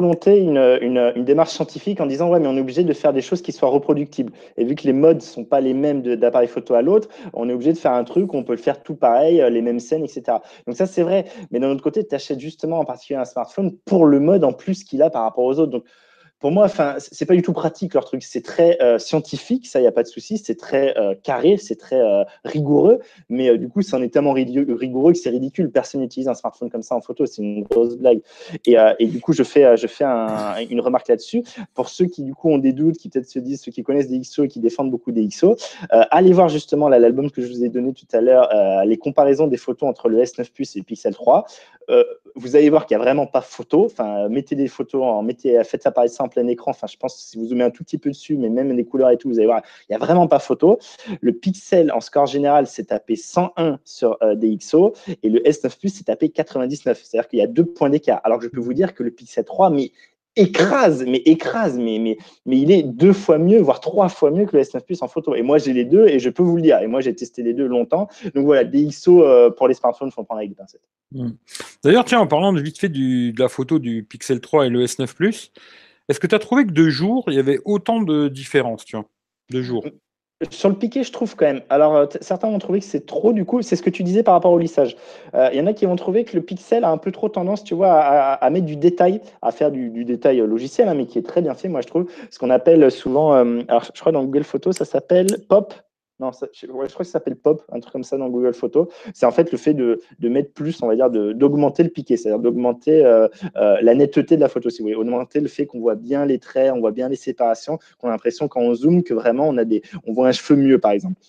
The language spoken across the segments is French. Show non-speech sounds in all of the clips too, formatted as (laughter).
volonté, une, une, démarche scientifique en disant ouais mais on est obligé de faire des choses qui soient reproductibles. Et vu que les modes sont pas les mêmes d'appareil photo à l'autre, on est obligé de faire un truc où on peut le faire tout pareil, euh, les mêmes scènes, etc. Donc ça c'est vrai. Mais d'un autre côté, tu achètes justement en particulier un smartphone pour le mode en plus qu'il a par rapport aux autres. Donc pour moi, enfin, c'est pas du tout pratique leur truc. C'est très euh, scientifique, ça, il n'y a pas de souci. C'est très euh, carré, c'est très euh, rigoureux. Mais du coup, c'en est tellement rigoureux que c'est ridicule. Personne n'utilise un smartphone comme ça en photo. C'est une grosse blague. Et, du coup, je fais, je fais un, une remarque là-dessus. Pour ceux qui, du coup, ont des doutes, qui peut-être se disent, ceux qui connaissent des XO et qui défendent beaucoup des XO, allez voir justement l'album que je vous ai donné tout à l'heure, les comparaisons des photos entre le S9 Plus et le Pixel 3. vous allez voir qu'il n'y a vraiment pas photo. Enfin, mettez des photos, mettez, faites apparaître ça plein écran. Enfin, je pense que si vous zoomez un tout petit peu dessus, mais même les couleurs et tout, vous allez voir, il n'y a vraiment pas photo. Le Pixel en score général s'est tapé 101 sur euh, DxO et le S9 Plus s'est tapé 99. C'est-à-dire qu'il y a deux points d'écart. Alors que je peux vous dire que le Pixel 3, mais écrase, mais écrase, mais, mais, mais il est deux fois mieux, voire trois fois mieux que le S9 Plus en photo. Et moi, j'ai les deux et je peux vous le dire. Et moi, j'ai testé les deux longtemps. Donc voilà, DxO euh, pour les smartphones, il faut prendre avec des pincettes. Hmm. D'ailleurs, tiens, en parlant vite fait de la photo du Pixel 3 et le S9 Plus, est-ce que tu as trouvé que de jours, il y avait autant de différences, tu vois, de jours? Sur le piqué, je trouve quand même. Alors, euh, certains vont trouver que c'est trop, du coup, c'est ce que tu disais par rapport au lissage. Euh, il y en a qui vont trouver que le pixel a un peu trop tendance, tu vois, à, mettre du détail, à faire du, détail logiciel, hein, mais qui est très bien fait, moi, je trouve. Ce qu'on appelle souvent, euh, alors je crois dans Google Photos, ça s'appelle pop non, je, crois que ça s'appelle Pop, un truc comme ça dans Google Photos. C'est en fait le fait de, mettre plus, on va dire, d'augmenter le piqué, c'est-à-dire d'augmenter euh, euh, la netteté de la photo, si vous voulez. Augmenter le fait qu'on voit bien les traits, on voit bien les séparations, qu'on a l'impression quand on zoome que vraiment on, a des, on voit un cheveu mieux, par exemple.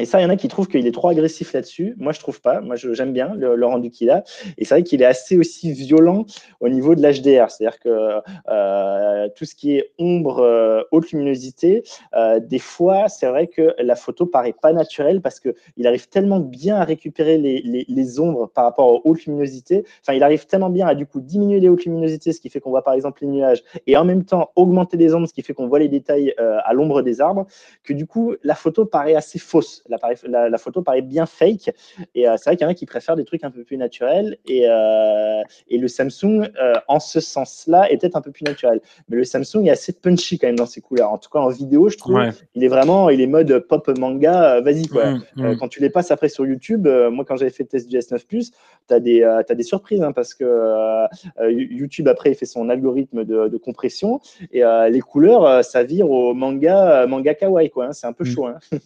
Et ça, il y en a qui trouvent qu'il est trop agressif là-dessus. Moi, je trouve pas. Moi, j'aime bien le, rendu qu'il a. Et c'est vrai qu'il est assez aussi violent au niveau de l'HDR. C'est-à-dire que euh, tout ce qui est ombre, euh, haute luminosité, euh, des fois, c'est vrai que la photo paraît pas naturelle parce qu'il arrive tellement bien à récupérer les, les, ombres par rapport aux hautes luminosités. Enfin, il arrive tellement bien à du coup diminuer les hautes luminosités, ce qui fait qu'on voit par exemple les nuages, et en même temps augmenter les ombres, ce qui fait qu'on voit les détails à l'ombre des arbres, que du coup, la photo paraît assez fausse la, photo paraît bien fake. Et euh, c'est vrai qu'il y en a qui préfèrent des trucs un peu plus naturels. Et, euh, et le Samsung, euh, en ce sens-là, est peut-être un peu plus naturel. Mais le Samsung est assez punchy quand même dans ses couleurs. En tout cas, en vidéo, je trouve, il est vraiment, il est mode pop manga. Vas-y, quoi. Mm, mm. quand tu les passes après sur YouTube, moi, quand j'avais fait le test du S9 Plus, tu as, as, des surprises hein, parce que YouTube, après, il fait son algorithme de, de compression et les couleurs, ça vire au manga, manga kawaii, quoi. Hein. c'est un peu mm. chaud. Hein. (laughs)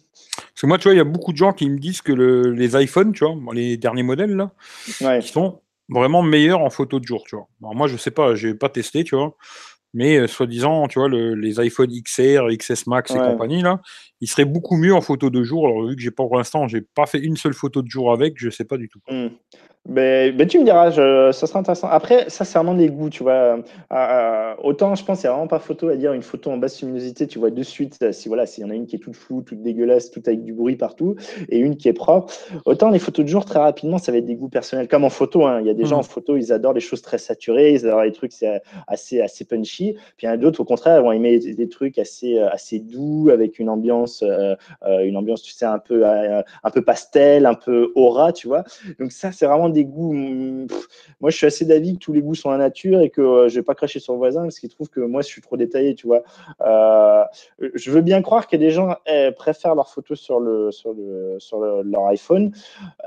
Parce que moi, tu vois, il y a beaucoup de gens qui me disent que les iPhones, tu vois, les derniers modèles, là, qui sont vraiment meilleurs en photo de jour, tu vois. moi, je sais pas, j'ai pas testé, tu vois. Mais euh, soi-disant, tu vois, les iPhone XR, XS Max et compagnie, là, ils seraient beaucoup mieux en photo de jour. Alors, vu que j'ai pas pour l'instant, j'ai pas fait une seule photo de jour avec, je sais pas du tout. Hmm. Ben, ben, tu me diras, ça sera intéressant. Après, ça, c'est vraiment des goûts, tu vois. Euh, euh, autant, je pense, il n'y a vraiment pas photo à dire une photo en basse luminosité, tu vois de suite, euh, si voilà, s'il y en a une qui est toute floue, toute dégueulasse, toute avec du bruit partout, et une qui est propre. Autant les photos de jour, très rapidement, ça va être des goûts personnels, comme en photo. Hein. Il y a des gens mmh. en photo, ils adorent les choses très saturées, ils adorent les trucs assez, assez punchy. Puis il y en a d'autres, au contraire, vont aimer des, trucs assez, assez doux, avec une ambiance, une ambiance, tu sais, un peu, un peu pastel, un peu aura, tu vois. Donc ça, c'est vraiment des goûts. Mm, moi, je suis assez d'avis que tous les goûts sont la nature et que euh, je vais pas cracher sur le voisin parce qu'il trouve que moi, je suis trop détaillé, tu vois. Euh, je veux bien croire a des gens eh, préfèrent leurs photos sur le sur le sur leur iPhone.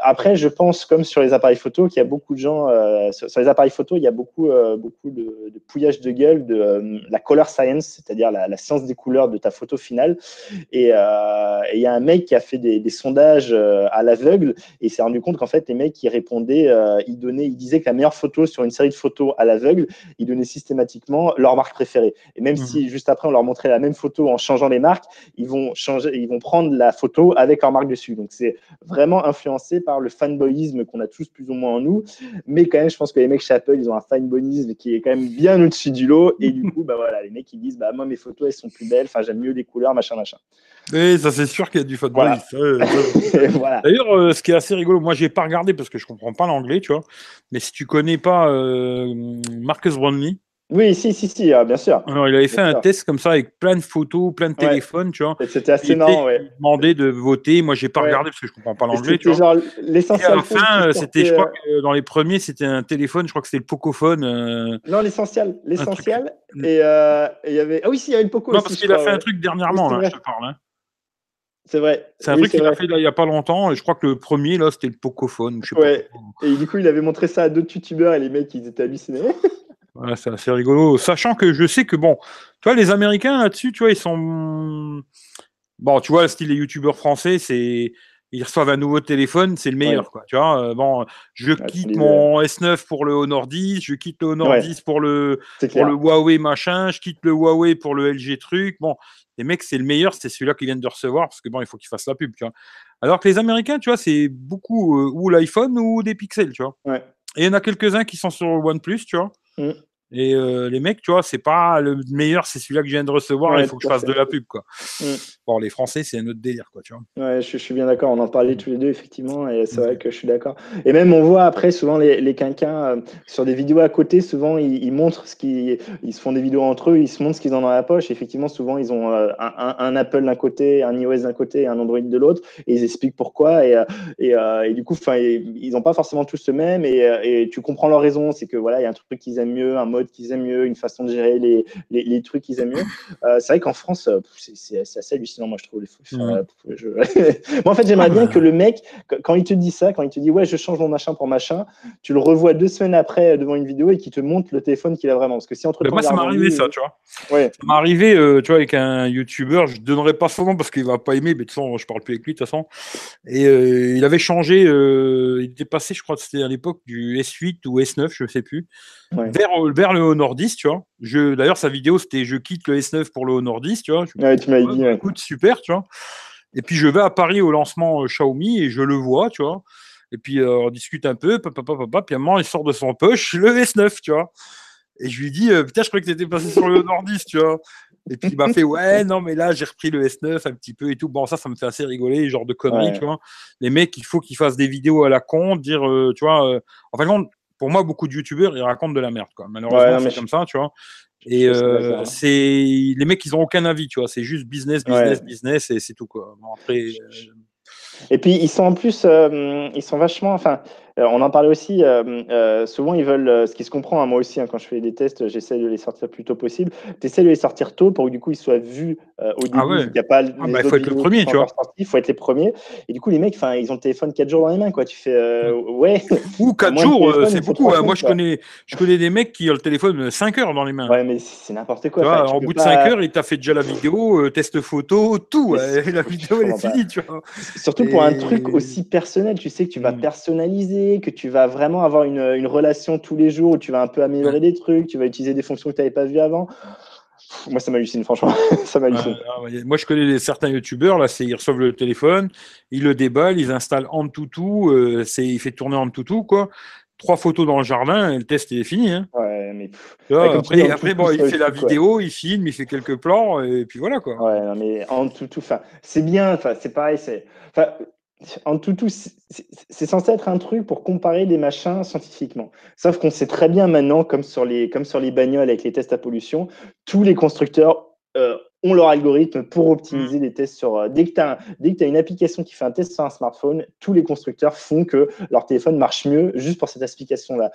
Après, je pense comme sur les appareils photo qu'il y a beaucoup de gens euh, sur, les appareils photo, il y a beaucoup beaucoup de, de, pouillage de gueule de la color science, c'est-à-dire la, science des couleurs de ta photo finale. Et il y a un mec qui a fait des, des sondages à l'aveugle et s'est rendu compte qu'en fait les mecs qui répondaient euh, il, donnait, il disait que la meilleure photo sur une série de photos à l'aveugle, il donnait systématiquement leur marque préférée. Et même mhm. si juste après on leur montrait la même photo en changeant les marques, ils vont changer, ils vont prendre la photo avec leur marque dessus. Donc c'est vraiment influencé par le fanboyisme qu'on a tous plus ou moins en nous. Mais quand même, je pense que les mecs chez Apple, ils ont un fanboyisme qui est quand même bien au-dessus du lot. Et du (laughs) coup, bah voilà, les mecs ils disent, bah moi mes photos elles sont plus belles, enfin j'aime mieux les couleurs, machin, machin. Oui, ça c'est sûr qu'il y a du fanboyisme. (laughs) D'ailleurs, euh, ce qui est assez rigolo, moi j'ai pas regardé parce que je comprends pas l'anglais, tu vois. Mais si tu connais pas euh, Marcus Brownlee, Oui, si, si, si, ah, bien sûr. Alors, il avait fait un test comme ça avec plein de photos, plein de téléphones, tu vois. C'était assez marrant, ouais. Il demandait de voter. Moi, j'ai pas regardé parce que je comprends pas l'anglais, tu vois. l'essentiel. À la fin, c'était, je crois que dans les premiers, c'était un téléphone, je crois que c'était le Pocophone. Euh, non, l'essentiel. L'essentiel. Euh, et il y avait. Ah oui, si, il y avait le Poco. Non, parce qu'il a fait un truc dernièrement, là, je te parle. Hein. C'est vrai. C'est un truc qu'il a fait là, il n'y a pas longtemps, et je crois que le premier, là, c'était le Pocophone. Je sais ouais. Et du coup, il avait montré ça à d'autres youtubeurs, et les mecs, ils étaient hallucinés. (laughs) c'est assez rigolo. Sachant que je sais que, bon, tu vois, les Américains là-dessus, tu vois, ils sont. Bon, tu vois, le style des youtubeurs français, c'est. Ils reçoivent un nouveau téléphone, c'est le meilleur, quoi. Tu vois, euh, bon, je quitte mon S9 pour le Honor 10, je quitte le Honor 10 pour le, pour le Huawei machin, je quitte le Huawei pour le LG truc. Bon, les mecs, c'est le meilleur, c'est celui-là qu'ils viennent de recevoir, parce que bon, il faut qu'ils fassent la pub, tu vois. Alors que les Américains, tu vois, c'est beaucoup euh, ou l'iPhone ou des pixels, tu vois. Et il y en a quelques-uns qui sont sur OnePlus, tu vois. Mm. Et euh, les mecs, tu vois, c'est pas le meilleur, c'est celui-là que je viens de recevoir, il faut que je fasse de la pub, quoi. Mm. Bon, les Français, c'est un autre délire, quoi, tu vois. Ouais, je, suis bien d'accord, on en parlait tous les deux, effectivement, et c'est vrai que je suis d'accord. Et même, on voit après, souvent, les, les quinquins, euh, sur des vidéos à côté, souvent, ils, montrent ce qu'ils ils se font des vidéos entre eux, ils se montrent ce qu'ils ont dans la poche. Effectivement, souvent, ils ont euh, un, Apple d'un côté, un iOS d'un côté et un Android de l'autre, et ils expliquent pourquoi. Et, et, et du coup, ils n'ont pas forcément tous le même, et, et tu comprends leur raison, c'est que voilà, il y a un truc qu'ils aiment mieux, un mode qu'ils aiment mieux, une façon de gérer les, les, trucs qu'ils aiment mieux. Euh, c'est vrai qu'en France, euh, c'est assez hallucinant, moi, je trouve. Les (laughs) moi, en fait, j'aimerais bien que le mec, quand il te dit ça, quand il te dit ouais, je change mon machin pour machin, tu le revois deux semaines après devant une vidéo et qu'il te montre le téléphone qu'il a vraiment. Parce que si entre Moi, ça m'est arrivé ça, tu vois. Ouais. Ça m'est arrivé, tu vois, avec un YouTuber, je donnerai pas son nom parce qu'il va pas aimer, mais de toute façon, je parle plus avec lui de toute façon. Et il avait changé, il était passé, je crois que c'était à l'époque du S8 ou S9, je sais plus vers, vers, le Honor 10, tu vois. Je, d'ailleurs, sa vidéo, c'était je quitte le S9 pour le Honor 10, tu vois. ouais, tu m'as dit. Écoute, super, tu vois. Et puis, je vais à Paris au lancement euh, Xiaomi et je le vois, tu vois. Et puis, euh, on discute un peu, papa, papa, papa, puis à un moment, il sort de son poche le S9, tu vois. Et je lui dis, euh, putain, je croyais que tu étais passé sur le Honor 10, tu vois. Et puis il m'a fait ouais non mais là j'ai repris le S9 un petit peu et tout bon ça ça me fait assez rigoler genre de conneries tu vois les mecs il faut qu'ils fassent des vidéos à la con dire tu vois en fait pour moi, beaucoup de youtubeurs, ils racontent de la merde, quoi. Malheureusement, c'est comme ça, tu vois. Et euh, c'est les mecs, ils ont aucun avis, tu vois. C'est juste business, business, business, et c'est tout, quoi. après. Euh, et puis ils sont en plus, euh, ils sont vachement, enfin, on en parlait aussi, euh, euh, souvent ils veulent, ce qui se comprend, hein, moi aussi, hein, quand je fais des tests, j'essaie de les sortir le plus tôt possible. Tu essaies de les sortir tôt pour que du coup ils soient vus au début. Ah il y a pas ah bah, faut être le premier, tu vois. Il faut être les premiers. Et du coup, les mecs, ils ont le téléphone 4 jours dans les mains, quoi. Tu fais, ouais. (laughs) Ou 4 jours, c'est beaucoup. Hein. Moi, je connais, je connais des mecs qui ont le téléphone 5 heures dans les mains. Ouais, mais c'est n'importe quoi. en bout de 5 heures, il t'a fait déjà la vidéo, test photo, tout. (laughs) la vidéo, elle est finie, tu vois. Surtout pour un truc aussi personnel, tu sais que tu vas mm. Que tu vas vraiment avoir une, une, relation tous les jours où tu vas un peu améliorer des trucs, tu vas utiliser des fonctions que tu n'avais pas vues avant. Moi, ça m'hallucine, franchement. (laughs) ça m'hallucine. moi, je connais certains youtubeurs, là, c'est ils reçoivent le téléphone, ils le déballent, ils installent en euh, c'est, il fait tourner en quoi. Trois photos dans le jardin et le test est fini. Hein. Ouais, mais. après, après bon, il fait la vidéo, il filme, il fait quelques plans et puis voilà, quoi. Ouais, mais en toutou, enfin, c'est bien, enfin, c'est pareil, c'est. En tout, tout c'est censé être un truc pour comparer des machins scientifiquement. Sauf qu'on sait très bien maintenant, comme sur les, comme bagnoles avec les tests à pollution, tous les constructeurs euh, ont leur algorithme pour optimiser des tests sur. Euh, dès que tu as, as, une application qui fait un test sur un smartphone, tous les constructeurs font que leur téléphone marche mieux juste pour cette application-là.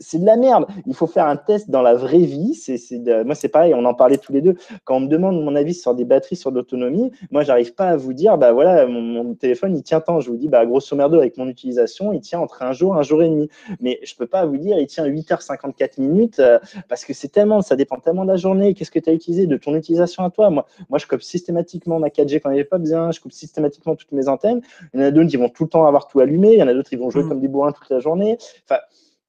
C'est de la merde. Il faut faire un test dans la vraie vie. C'est Moi, c'est pareil, on en parlait tous les deux. Quand on me demande mon avis sur des batteries, sur l'autonomie, moi, j'arrive pas à vous dire, bah voilà, mon, téléphone, il tient tant. Je vous dis, bah grosso merdo, avec mon utilisation, il tient entre un jour, un jour et demi. Mais je peux pas vous dire, il tient 8h54 minutes euh, parce que c'est tellement, ça dépend tellement de la journée. Qu'est-ce que tu as utilisé, de ton utilisation? À toi. Moi, moi, je coupe systématiquement ma 4G quand il n'est pas bien, je coupe systématiquement toutes mes antennes. Il y en a d'autres qui vont tout le temps avoir tout allumé, il y en a d'autres qui vont jouer mm. comme des bourrins toute la journée. Enfin,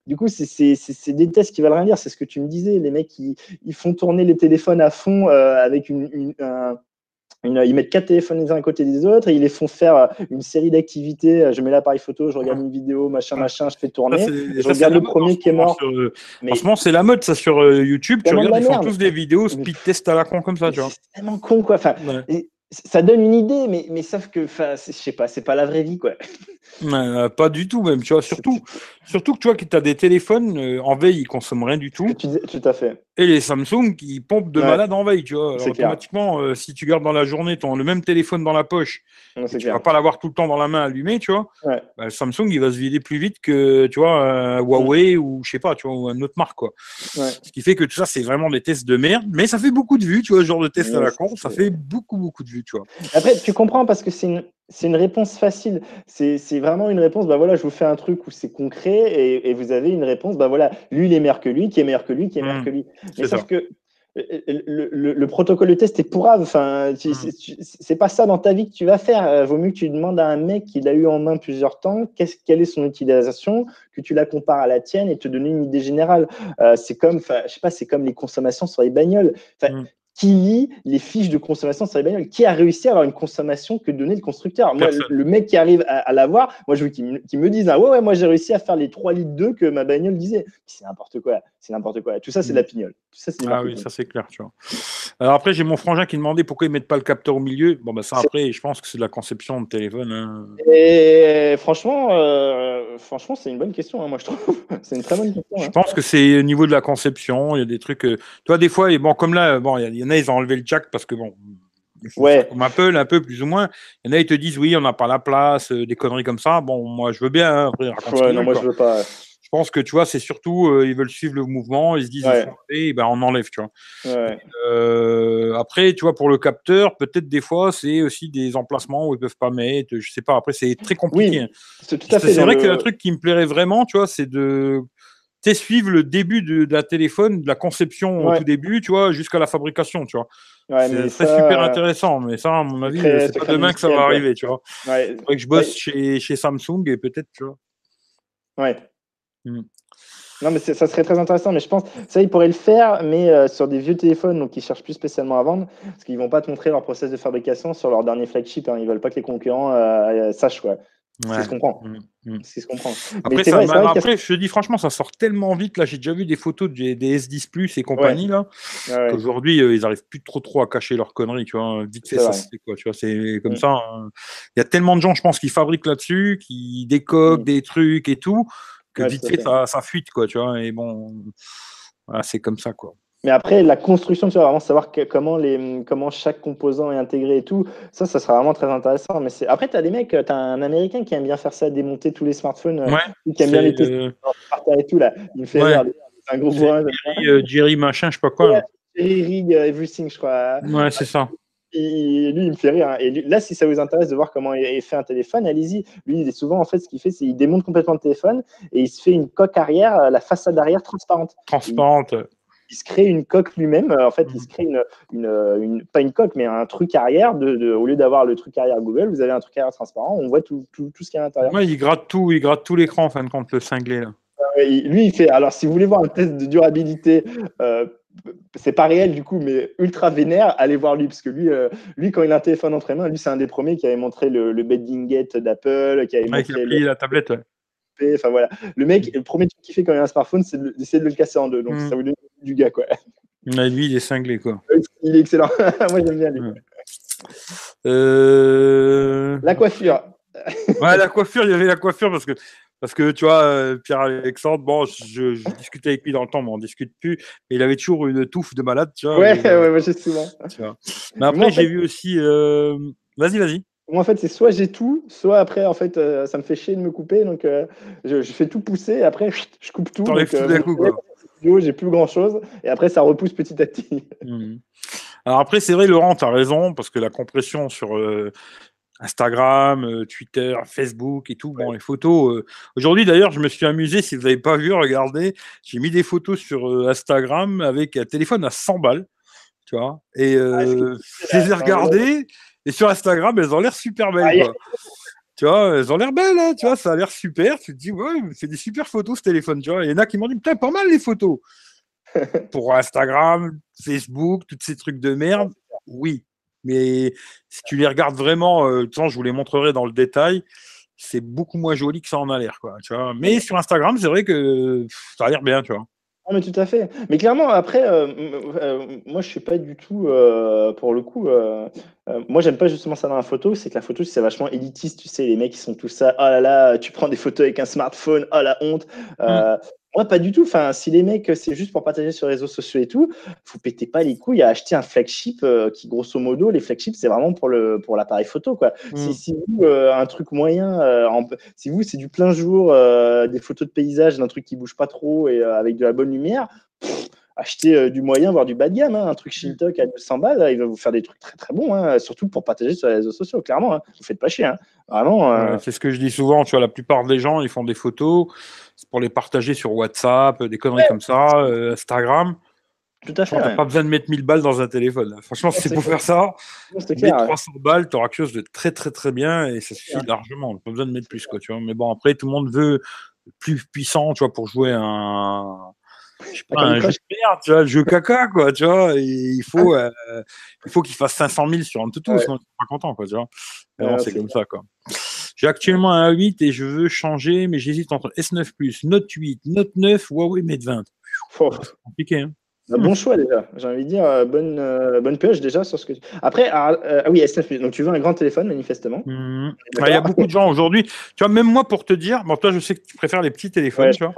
du coup, c'est des tests qui veulent rien dire. C'est ce que tu me disais. Les mecs, ils, ils font tourner les téléphones à fond euh, avec une, un, ils mettent quatre téléphones les uns à côté des autres et ils les font faire euh, une série d'activités. Je mets l'appareil photo, je regarde une vidéo, machin, machin, je fais tourner. je regarde le premier qui est mort. Euh, franchement, c'est la mode ça sur euh, YouTube. Tu regardes, ils font tous des vidéos speed test à la con comme ça, tu vois. C'est tellement con quoi. Enfin, ça donne une idée, mais, mais sauf que, je sais pas, c'est pas la vraie vie, quoi. Euh, pas du tout, même, tu vois. Surtout, surtout que tu vois que tu as des téléphones euh, en veille, ils consomment rien du tout. tout à fait. Et les Samsung qui pompent de malade en veille, tu vois. automatiquement, euh, si tu gardes dans la journée ton, le même téléphone dans la poche, tu vas pas l'avoir tout le temps dans la main allumé, tu vois. Bah, Samsung, il va se vider plus vite que, tu vois, Huawei ou je sais pas, tu vois, ou une autre marque, quoi. Ce qui fait que tout ça, c'est vraiment des tests de merde, mais ça fait beaucoup de vues, tu vois, ce genre de test à la con, ça fait beaucoup, beaucoup de vues, tu vois. Après, tu comprends parce que c'est une, c'est une réponse facile. C'est vraiment une réponse, bah voilà, je vous fais un truc où c'est concret et, vous avez une réponse, bah voilà, lui il est meilleur que lui, qui est meilleur que lui, qui est meilleur mmh. que lui. Mais sauf que euh, le, le, protocole de test est pourrave. Enfin, mmh. c'est pas ça dans ta vie que tu vas faire. Euh, vaut mieux que tu demandes à un mec qui l'a eu en main plusieurs temps, quelle est son utilisation, que tu la compares à la tienne et te donner une idée générale. Euh, c'est comme, je sais pas, c'est comme les consommations sur les bagnoles. Mmh qui lit les fiches de consommation sur les bagnoles Qui a réussi à avoir une consommation que donnait le constructeur Moi, le, mec qui arrive à, l'avoir, moi, je veux qu'il me, dise ah, Ouais, ouais, moi, j'ai réussi à faire les 3 litres d'eau que ma bagnole disait. C'est n'importe quoi. C'est n'importe quoi. Tout ça, c'est de la pignole. ça, ah oui, ça, c'est clair. Tu vois. Alors après, j'ai mon frangin qui demandait pourquoi ils mettent pas le capteur au milieu. Bon, bah, ça, après, je pense que c'est de la conception de téléphone. Hein. Et franchement, euh, franchement c'est une bonne question, hein, moi, je trouve. (laughs) c'est une très bonne question. Je hein. pense que c'est au niveau de la conception. Il y a des trucs. Euh, toi, des fois, et bon, comme là, bon, il y, en a, ils ont enlevé le jack parce que bon. Ouais. Comme Apple, un peu plus ou moins. Il y en a, ils te disent oui, on n'a pas la place, euh, des conneries comme ça. Bon, moi, je veux bien. ouais, non, moi, je veux pas. Je pense que tu vois, c'est surtout euh, ils veulent suivre le mouvement, ils se disent et ben on enlève, tu vois. Euh, après, tu vois, pour le capteur, peut-être des fois c'est aussi des emplacements où ils peuvent pas mettre. Je sais pas. Après, c'est très compliqué. Oui, c'est tout à fait. C'est vrai que le truc qui me plairait vraiment, tu vois, c'est de suivre le début de, la téléphone, de la conception au tout début, tu vois, jusqu'à la fabrication, tu vois. c'est super intéressant, mais ça, à mon avis, c'est pas demain que ça va arriver, tu vois. Ouais. que je bosse chez, chez Samsung et peut-être, tu vois. Ouais. Mmh. Non, mais ça serait très intéressant, mais je pense ça, ils pourraient le faire, mais euh, sur des vieux téléphones, donc ils cherchent plus spécialement à vendre, parce qu'ils vont pas te montrer leur process de fabrication sur leur dernier flagship. Hein, ils veulent pas que les concurrents euh, euh, sachent quoi. C'est ce qu'on comprend. Mmh, mmh. C'est ce qu'on comprend. Après, ça, vrai, après je te dis franchement, ça sort tellement vite. Là, j'ai déjà vu des photos des, S10 Plus et compagnie là. Aujourd'hui, ils arrivent plus trop trop à cacher leurs conneries. Tu vois, vite fait, ça c'est quoi. Tu vois, c'est comme ça. Hein. Il y a tellement de gens, je pense, qui fabriquent là-dessus, qui décoquent des trucs et tout que vite fait, ça, fuite, quoi, tu vois. Et bon, c'est comme ça, quoi. Mais après, la construction, tu vas vraiment savoir comment, les, comment chaque composant est intégré et tout, ça, ça sera vraiment très intéressant. Mais après, tu as des mecs, tu as un Américain qui aime bien faire ça, démonter tous les smartphones, euh, qui aime bien les tester et tout, là. Il me fait rire, un gros Jerry, euh, Jerry, machin, je sais pas quoi. Jerry Rig euh, Everything, je crois. Ouais, c'est ça lui, il me fait rire. Hein. Et là, si ça vous intéresse de voir comment il fait un téléphone, allez-y. Lui, il est souvent, en fait, ce qu'il fait, c'est qu'il démonte complètement le téléphone et il se fait une coque arrière, euh, la façade arrière transparente. Transparente. Il, se crée une coque lui-même. Euh, en fait, il se crée une, une, pas une coque, mais un truc arrière. De, au lieu d'avoir le truc arrière Google, vous avez un truc arrière transparent. On voit tout, tout, tout ce qu'il y a à l'intérieur. Ouais, il gratte tout, il gratte tout l'écran, en fin de compte, le cinglé. Là. Lui, il fait. Alors, si vous voulez voir un test de durabilité euh, c'est pas réel du coup, mais ultra vénère, allez voir lui, parce que lui, euh, lui quand il a un téléphone entre les mains, lui, c'est un des premiers qui avait montré le, le Gate d'Apple, qui avait montré la tablette. Enfin voilà, le mec, le premier truc qu'il fait quand il a un smartphone, c'est d'essayer de, le casser en deux. Donc mm. ça vous donne du gars, quoi. lui, il est cinglé, quoi. (laughs) Il est excellent. (laughs) Moi, j'aime bien lui. Euh, la coiffure. (laughs) ouais, la coiffure, il y avait la coiffure parce que parce que tu vois, euh, Pierre-Alexandre, bon, je, discutais avec lui dans le temps, mais on discute plus. Mais il avait toujours une touffe de malade, tu vois. Ouais, ouais, moi j'ai souvent. Mais après, j'ai vu aussi. Euh, vas-y, vas-y. Moi, en fait, c'est soit j'ai tout, soit après, en fait, euh, ça me fait chier de me couper. Donc, je, fais tout pousser et après, je coupe tout. T'enlèves tout d'un coup, quoi. J'ai plus grand chose et après, ça repousse petit à petit. Mmh. (laughs) Alors, après, c'est vrai, Laurent, tu as raison parce que la compression sur Instagram, euh, Twitter, Facebook et tout. Bon, les photos. Euh, aujourd'hui, d'ailleurs, je me suis amusé. Si vous n'avez pas vu, regardez. J'ai mis des photos sur euh, Instagram avec un téléphone à 100 balles. Tu vois Et ah, je les ai regardées. Et sur Instagram, elles ont l'air super belles. Quoi. tu vois, elles ont l'air belles. Hein, tu vois, ça a l'air super. Tu te dis, ouais, c'est des super photos ce téléphone. Tu vois Il y en a qui m'ont dit, putain, pas mal les photos. (laughs) Pour Instagram, Facebook, tous ces trucs de merde. Oui, mais si tu les regardes vraiment, euh, je vous les montrerai dans le détail, c'est beaucoup moins joli que ça en a l'air. Quoi, tu vois Mais sur Instagram, c'est vrai que ça a l'air bien, tu vois. Non, mais tout à fait. Mais clairement, après, euh, euh, moi, je suis pas du tout, euh, pour le coup, moi, j'aime pas justement ça dans la photo. C'est que la photo, c'est vachement élitiste. Tu sais, les mecs, ils sont tous ça. Oh là là, tu prends des photos avec un smartphone. Oh la honte. Mm. Moi, pas du tout. Enfin, si les mecs, c'est juste pour partager sur les réseaux sociaux et tout, vous pétez pas les couilles à acheter un flagship qui, grosso modo, les flagships, c'est vraiment pour le pour l'appareil photo, quoi. Si, mm. si, vous, un truc moyen, si vous, c'est du plein jour, des photos de paysage, d'un truc qui bouge pas trop et avec de la bonne lumière, acheter du moyen, voire du bas de gamme. Hein. un truc mm. Shintok à 200 balles, il va vous faire des trucs très très bons, hein, surtout pour partager sur les réseaux sociaux, clairement. Hein. Vous faites pas chier. Vraiment. c'est ce que je dis souvent. Tu vois, la plupart des gens, ils font des photos pour les partager sur WhatsApp, des conneries comme ça, euh, Instagram. Tout à fait. Tu n'as pas besoin de mettre 1000 balles dans un téléphone. Franchement, si c'est pour faire ça, mets 300 balles, tu auras quelque chose de très très très bien et ça suffit largement. Pas besoin de mettre plus, quoi, tu vois. Mais bon, après, tout le monde veut plus puissant, tu vois, pour jouer un, un jeu de merde, tu vois, le jeu caca, quoi, tu vois. il faut, euh, il faut qu'il fasse 500 000 sur un toutou, sinon tu pas content, quoi, tu vois. c'est comme ça, quoi. J'ai actuellement un 8 et je veux changer, mais j'hésite entre S9 Plus, Note 8, Note 9, Huawei Mate 20. C'est compliqué, hein. Bah, bon choix déjà. J'ai envie de dire euh, bonne, euh, bonne pioche déjà sur ce que. Après, ah, euh, ah oui, S9 Plus. Donc tu veux un grand téléphone manifestement. Mmh. Il y a beaucoup de gens aujourd'hui. Tu vois, même moi pour te dire, bon toi je sais que tu préfères les petits téléphones, tu vois.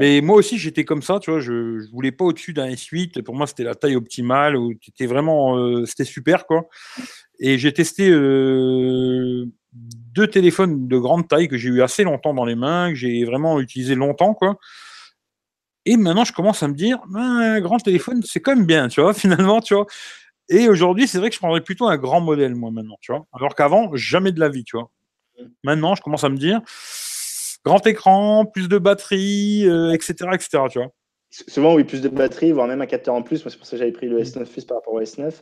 Mais moi aussi j'étais comme ça, tu vois. Je, je voulais pas au-dessus d'un S8. Pour moi c'était la taille optimale où c'était vraiment, c'était super quoi. Et j'ai testé deux téléphones de grande taille que j'ai eu assez longtemps dans les mains, que j'ai vraiment utilisé longtemps, quoi. Et maintenant, je commence à me dire, un grand téléphone, c'est quand même bien, tu vois, (laughs) finalement, tu vois. Et aujourd'hui, c'est vrai que je prendrais plutôt un grand modèle, moi, maintenant, tu vois. Alors qu'avant, jamais de la vie, tu vois. Maintenant, je commence à me dire, grand écran, plus de batterie, etc., euh, etc., tu vois. Souvent, oui, plus de batterie, voire même un capteur en plus. Moi, c'est pour ça que j'avais pris le S9 Plus par rapport au S9.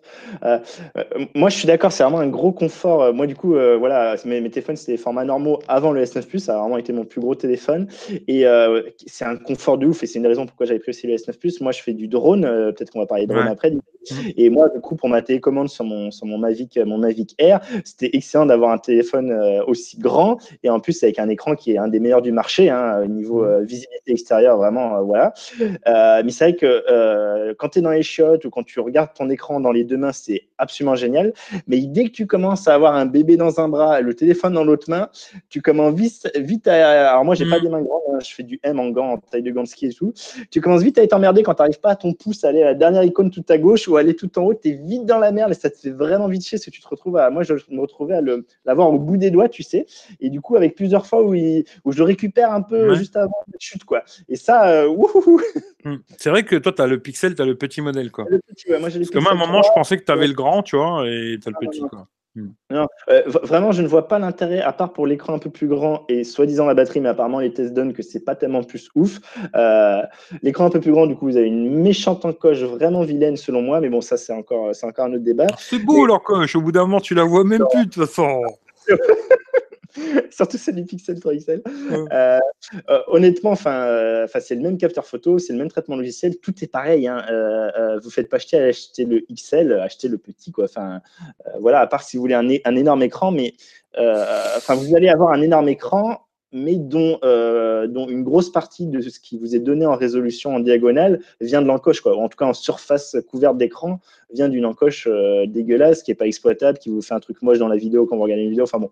Euh, euh, moi, je suis d'accord, c'est vraiment un gros confort. Euh, moi, du coup, voilà, mes, mes, téléphones, c'était des formats normaux avant le S9 Plus. Ça a vraiment été mon plus gros téléphone. Et c'est un confort de ouf. Et c'est une raison pourquoi j'avais pris aussi le S9 Plus. Moi, je fais du drone. Peut-être qu'on va parler de drone après. Mmh. Et moi, du coup, pour ma télécommande sur mon, sur mon Mavic, mon Mavic Air, c'était excellent d'avoir un téléphone aussi grand. Et en plus, avec un écran qui est un des meilleurs du marché, hein, au niveau mmh. visibilité extérieure, vraiment, voilà. Euh, mais c'est vrai que euh, quand tu es dans les chiottes ou quand tu regardes ton écran dans les deux mains, c'est absolument génial. Mais dès que tu commences à avoir un bébé dans un bras, le téléphone dans l'autre main, tu commences vite, vite à. Alors, moi, j'ai pas mm. des mains grandes, hein, je fais du M en gants, en taille de gants de ski et tout. Tu commences vite à être emmerdé quand tu n'arrives pas à ton pouce à aller à la dernière icône tout à gauche ou aller tout en haut. Tu es vite dans la merde et ça te fait vraiment vite chier. Parce que tu te retrouves à. Moi, je me retrouvais à l'avoir au bout des doigts, tu sais. Et du coup, avec plusieurs fois où, où je le récupère un peu juste avant la chute, quoi. Et ça, euh. (laughs) C'est vrai que toi, tu as le Pixel, tu as le petit modèle. Quoi. Parce que moi, à un moment, je pensais que tu avais le grand, tu vois, et tu as le petit. Quoi. Hmm. Non, euh, vraiment, je ne vois pas l'intérêt, à part pour l'écran un peu plus grand et soi-disant la batterie, mais apparemment les tests donnent que c'est pas tellement plus ouf. Euh, l'écran un peu plus grand, du coup, vous avez une méchante encoche vraiment vilaine selon moi, mais bon, ça c'est encore, c'est encore un autre débat. C'est beau l'encoche, au bout d'un moment, tu la vois même plus de toute façon. (laughs) (laughs) surtout celle du Pixel 3 XL. Euh, euh, honnêtement, enfin, euh, c'est le même capteur photo, c'est le même traitement logiciel, tout est pareil. Hein. vous faites pas acheter acheter le XL, acheter le petit, quoi. Enfin, voilà, à part si vous voulez un, un énorme écran, mais enfin, vous allez avoir un énorme écran mais dont, dont une grosse partie de ce qui vous est donné en résolution en diagonale vient de l'encoche, quoi. En tout cas, en surface couverte d'écran, vient d'une encoche dégueulasse qui n'est pas exploitable, qui vous fait un truc moche dans la vidéo quand vous regardez une vidéo. Enfin bon,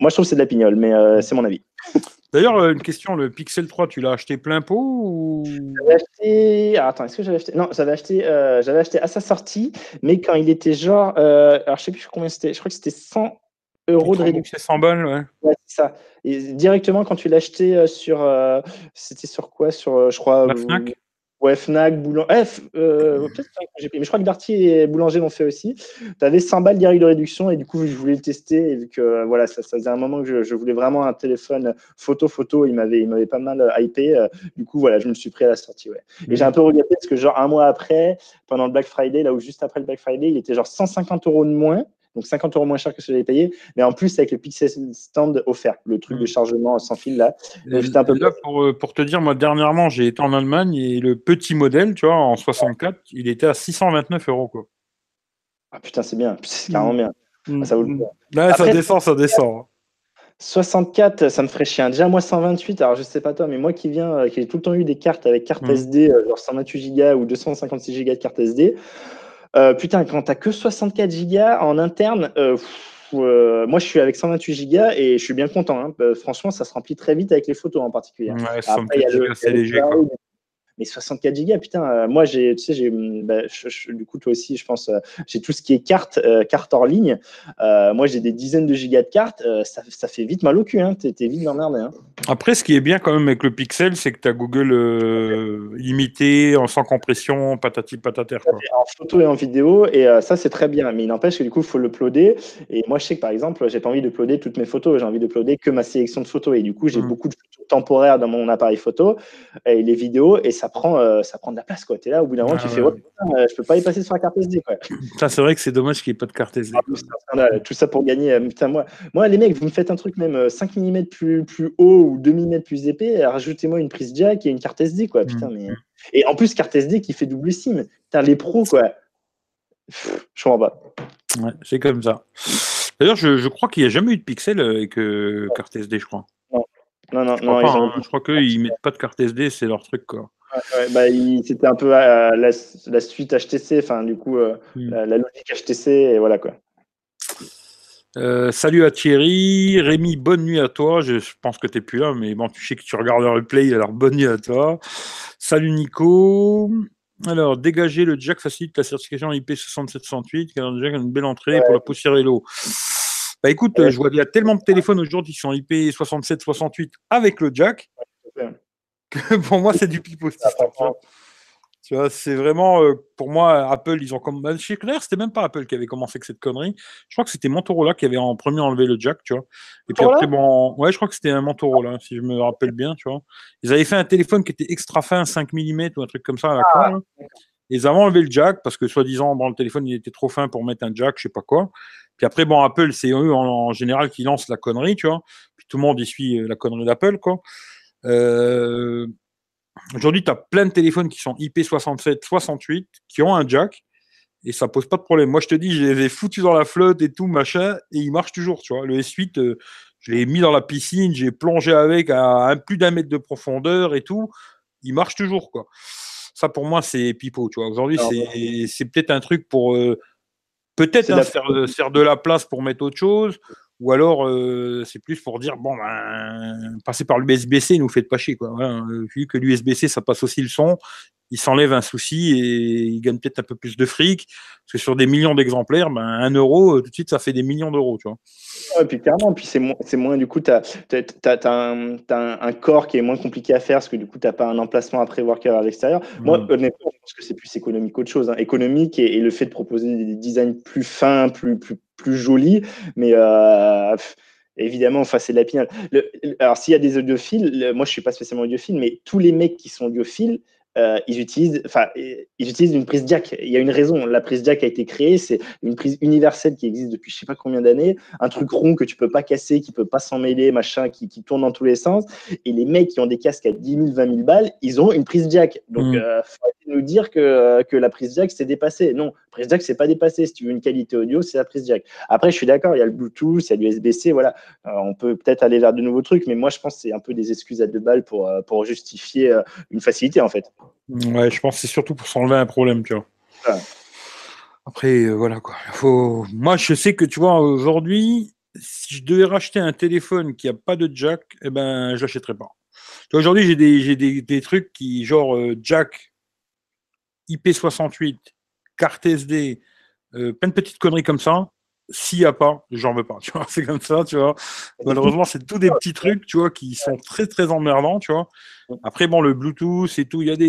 moi, je trouve que c'est de la pignole, mais euh, c'est mon avis. (laughs) D'ailleurs, euh, une question, le Pixel 3, tu l'as acheté plein pot ou... J'avais acheté... attends, est-ce que j'avais acheté... Non, j'avais acheté, euh, j'avais acheté à sa sortie, mais quand il était genre... alors, je sais plus combien c'était. Je crois que c'était 100 euros de réduction. C'est 100 balles, ouais. Ça. Et directement, quand tu l'as acheté sur... c'était sur quoi? Sur, je crois... La Fnac? Ouais, Fnac, Boulanger. Eh, euh, peut-être mais je crois que Darty et Boulanger l'ont fait aussi. Tu avais 100 balles direct de réduction et du coup, je voulais le tester. Et vu que voilà, ça, faisait un moment que je, voulais vraiment un téléphone photo-photo, il m'avait pas mal hypé. Euh, du coup, voilà, je me suis pris à la sortie. Ouais. Et j'ai un peu regretté parce que, genre, un mois après, pendant le Black Friday, là où juste après le Black Friday, il était genre 150 euros de moins donc 50 euros moins cher que ce que j'avais payé, mais en plus avec le Pixel Stand offert, le truc de mm. chargement sans fil là. un peu là pour, euh, pour, te dire, moi dernièrement j'ai été en Allemagne et le petit modèle, tu vois, en 64, il était à 629 euros quoi. Ah putain, c'est bien, c'est carrément bien. Mm. ça vaut le Là, ça descend, ça descend. 64, ça me ferait chier. Déjà, moi, 128, alors je sais pas toi, mais moi qui viens, euh, qui ai tout le temps eu des cartes avec carte SD, euh, genre 128 Go ou 256 Go de carte SD, euh, putain, quand t'as que 64 Go en interne, moi je suis avec 128 Go et je suis bien content. Hein. franchement, ça se remplit très vite avec les photos en particulier. Ouais, Après, c'est léger. Mais 64 gigas, putain, euh, moi, j'ai, tu sais, j'ai, bah, du coup, toi aussi, je pense, euh, j'ai tout ce qui est carte, euh, carte hors ligne. moi, j'ai des dizaines de gigas de cartes. Ça, ça, fait vite mal au cul. Hein. T'es, vite emmerdé. Hein. Après, ce qui est bien quand même avec le Pixel, c'est que tu as Google limité, en sans compression, patati patater. Quoi. En photo et en vidéo, et ça, c'est très bien. Mais il n'empêche que du coup, il faut le uploader. Et moi, je sais que par exemple, j'ai pas envie de uploader toutes mes photos. J'ai envie de uploader que ma sélection de photos. Et du coup, j'ai mmh. beaucoup de photos temporaires dans mon appareil photo et les vidéos. Et ça ça prend, euh, ça prend de la place. Tu es là, au bout d'un moment, tu ah fais, ouais. Euh, je peux pas y passer sur la carte SD. Quoi. Ça, c'est vrai que c'est dommage qu'il n'y ait pas de carte SD. Ah, tout ça pour gagner. Euh, putain, moi, moi, les mecs, vous me faites un truc même 5 mm plus, plus haut ou 2 mm plus épais, rajoutez-moi une prise jack et une carte SD. Quoi. Putain, mm. mais... Et en plus, carte SD qui fait double SIM. Putain, les pros, quoi. je comprends pas. Ouais, c'est comme ça. D'ailleurs, je, je, crois qu'il n'y a jamais eu de pixel avec carte SD, je crois. Non, non, je crois, non, hein. je crois qu'ils mettent pas de carte SD, c'est leur truc, quoi. Bah, c'était un peu euh, la, suite HTC, enfin du coup euh, hmm. la, logique HTC et voilà quoi. Euh, salut à Thierry, Rémi, bonne nuit à toi. Je pense que tu n'es plus là, mais bon, tu sais que tu regardes le replay, alors bonne nuit à toi. Salut Nico. Alors, dégager le jack facilite la certification IP6768, qui a une belle entrée pour la poussière et l'eau. Bah écoute, je vois qu'il y a tellement de téléphones aujourd'hui qui sont IP6768 avec le jack (laughs) pour moi, c'est du pipeau. Tu vois, c'est vraiment, euh, pour moi, Apple, ils ont comme. Bah, chez Claire, c'était même pas Apple qui avait commencé avec cette connerie. Je crois que c'était Motorola qui avait en premier enlevé le jack, tu vois. Et puis après, bon, ouais, je crois que c'était un Motorola, si je me rappelle bien, tu vois. Ils avaient fait un téléphone qui était extra fin, 5 mm ou un truc comme ça à la ah, Ils avaient enlevé le jack parce que, soi-disant, bon, le téléphone, il était trop fin pour mettre un jack, je sais pas quoi. Puis après, bon, Apple, c'est eux en, général qui lancent la connerie, tu vois. Puis tout le monde y suit euh, la connerie d'Apple, quoi. Euh, aujourd'hui, tu as plein de téléphones qui sont IP67, 68, qui ont un jack, et ça pose pas de problème. Moi, je te dis, je les ai foutus dans la flotte et tout, machin, et ils marchent toujours, tu vois. Le S8, euh, je l'ai mis dans la piscine, j'ai plongé avec à, plus d'un mètre de profondeur et tout, il marche toujours, quoi. Ça, pour moi, c'est pipeau, tu vois. Aujourd'hui, c'est peut-être un truc pour... Euh, peut-être hein, faire, faire, de la place pour mettre autre chose, ou alors euh, c'est plus pour dire bon ben passer par l'USB-C nous faites pas chier quoi vu que l'USB-C ça passe aussi le son il s'enlève un souci et il gagne peut-être un peu plus de fric parce que sur des millions d'exemplaires ben un euro tout de suite ça fait des millions d'euros tu vois ouais, puis clairement puis c'est moins c'est moins du coup tu as, un, un, corps qui est moins compliqué à faire parce que du coup tu n'as pas un emplacement à prévoir qu'à l'extérieur moi mmh. honnêtement je pense que c'est plus économique qu'autre chose hein. économique et, et, le fait de proposer des designs plus fins plus plus plus joli, mais euh, évidemment, enfin, c'est de la pinale. alors, s'il y a des audiophiles, moi, je suis pas spécialement audiophile, mais tous les mecs qui sont audiophiles, euh, ils utilisent, enfin, ils utilisent une prise jack. Il y a une raison. La prise jack a été créée. C'est une prise universelle qui existe depuis je sais pas combien d'années. Un truc rond que tu peux pas casser, qui peut pas s'en mêler, machin, qui, qui, tourne dans tous les sens. Et les mecs qui ont des casques à 10 000, 20 000 balles, ils ont une prise jack. Donc, mmh. euh, faut nous dire que, que la prise jack s'est dépassée. Non, prise jack c'est pas dépassé. Si tu veux une qualité audio, c'est la prise jack. Après, je suis d'accord. Il y a le Bluetooth, il y a l'USB-C. Voilà, euh, on peut peut-être aller vers de nouveaux trucs, mais moi, je pense que c'est un peu des excuses à deux balles pour pour justifier une facilité en fait. Ouais, je pense que c'est surtout pour s'enlever un problème, tu vois. Après, euh, voilà quoi. Faut... Moi, je sais que tu vois, aujourd'hui, si je devais racheter un téléphone qui a pas de jack, eh ben, je l'achèterais pas. Aujourd'hui, j'ai des, des, des, trucs qui, genre euh, jack, IP68, carte SD, euh, plein de petites conneries comme ça. S'il n'y a pas, j'en veux pas. Tu vois, (laughs) c'est comme ça, tu vois. Malheureusement, c'est tous des petits trucs, tu vois, qui sont très très emmerdants, tu vois. Après, bon, le Bluetooth et tout, il y a des,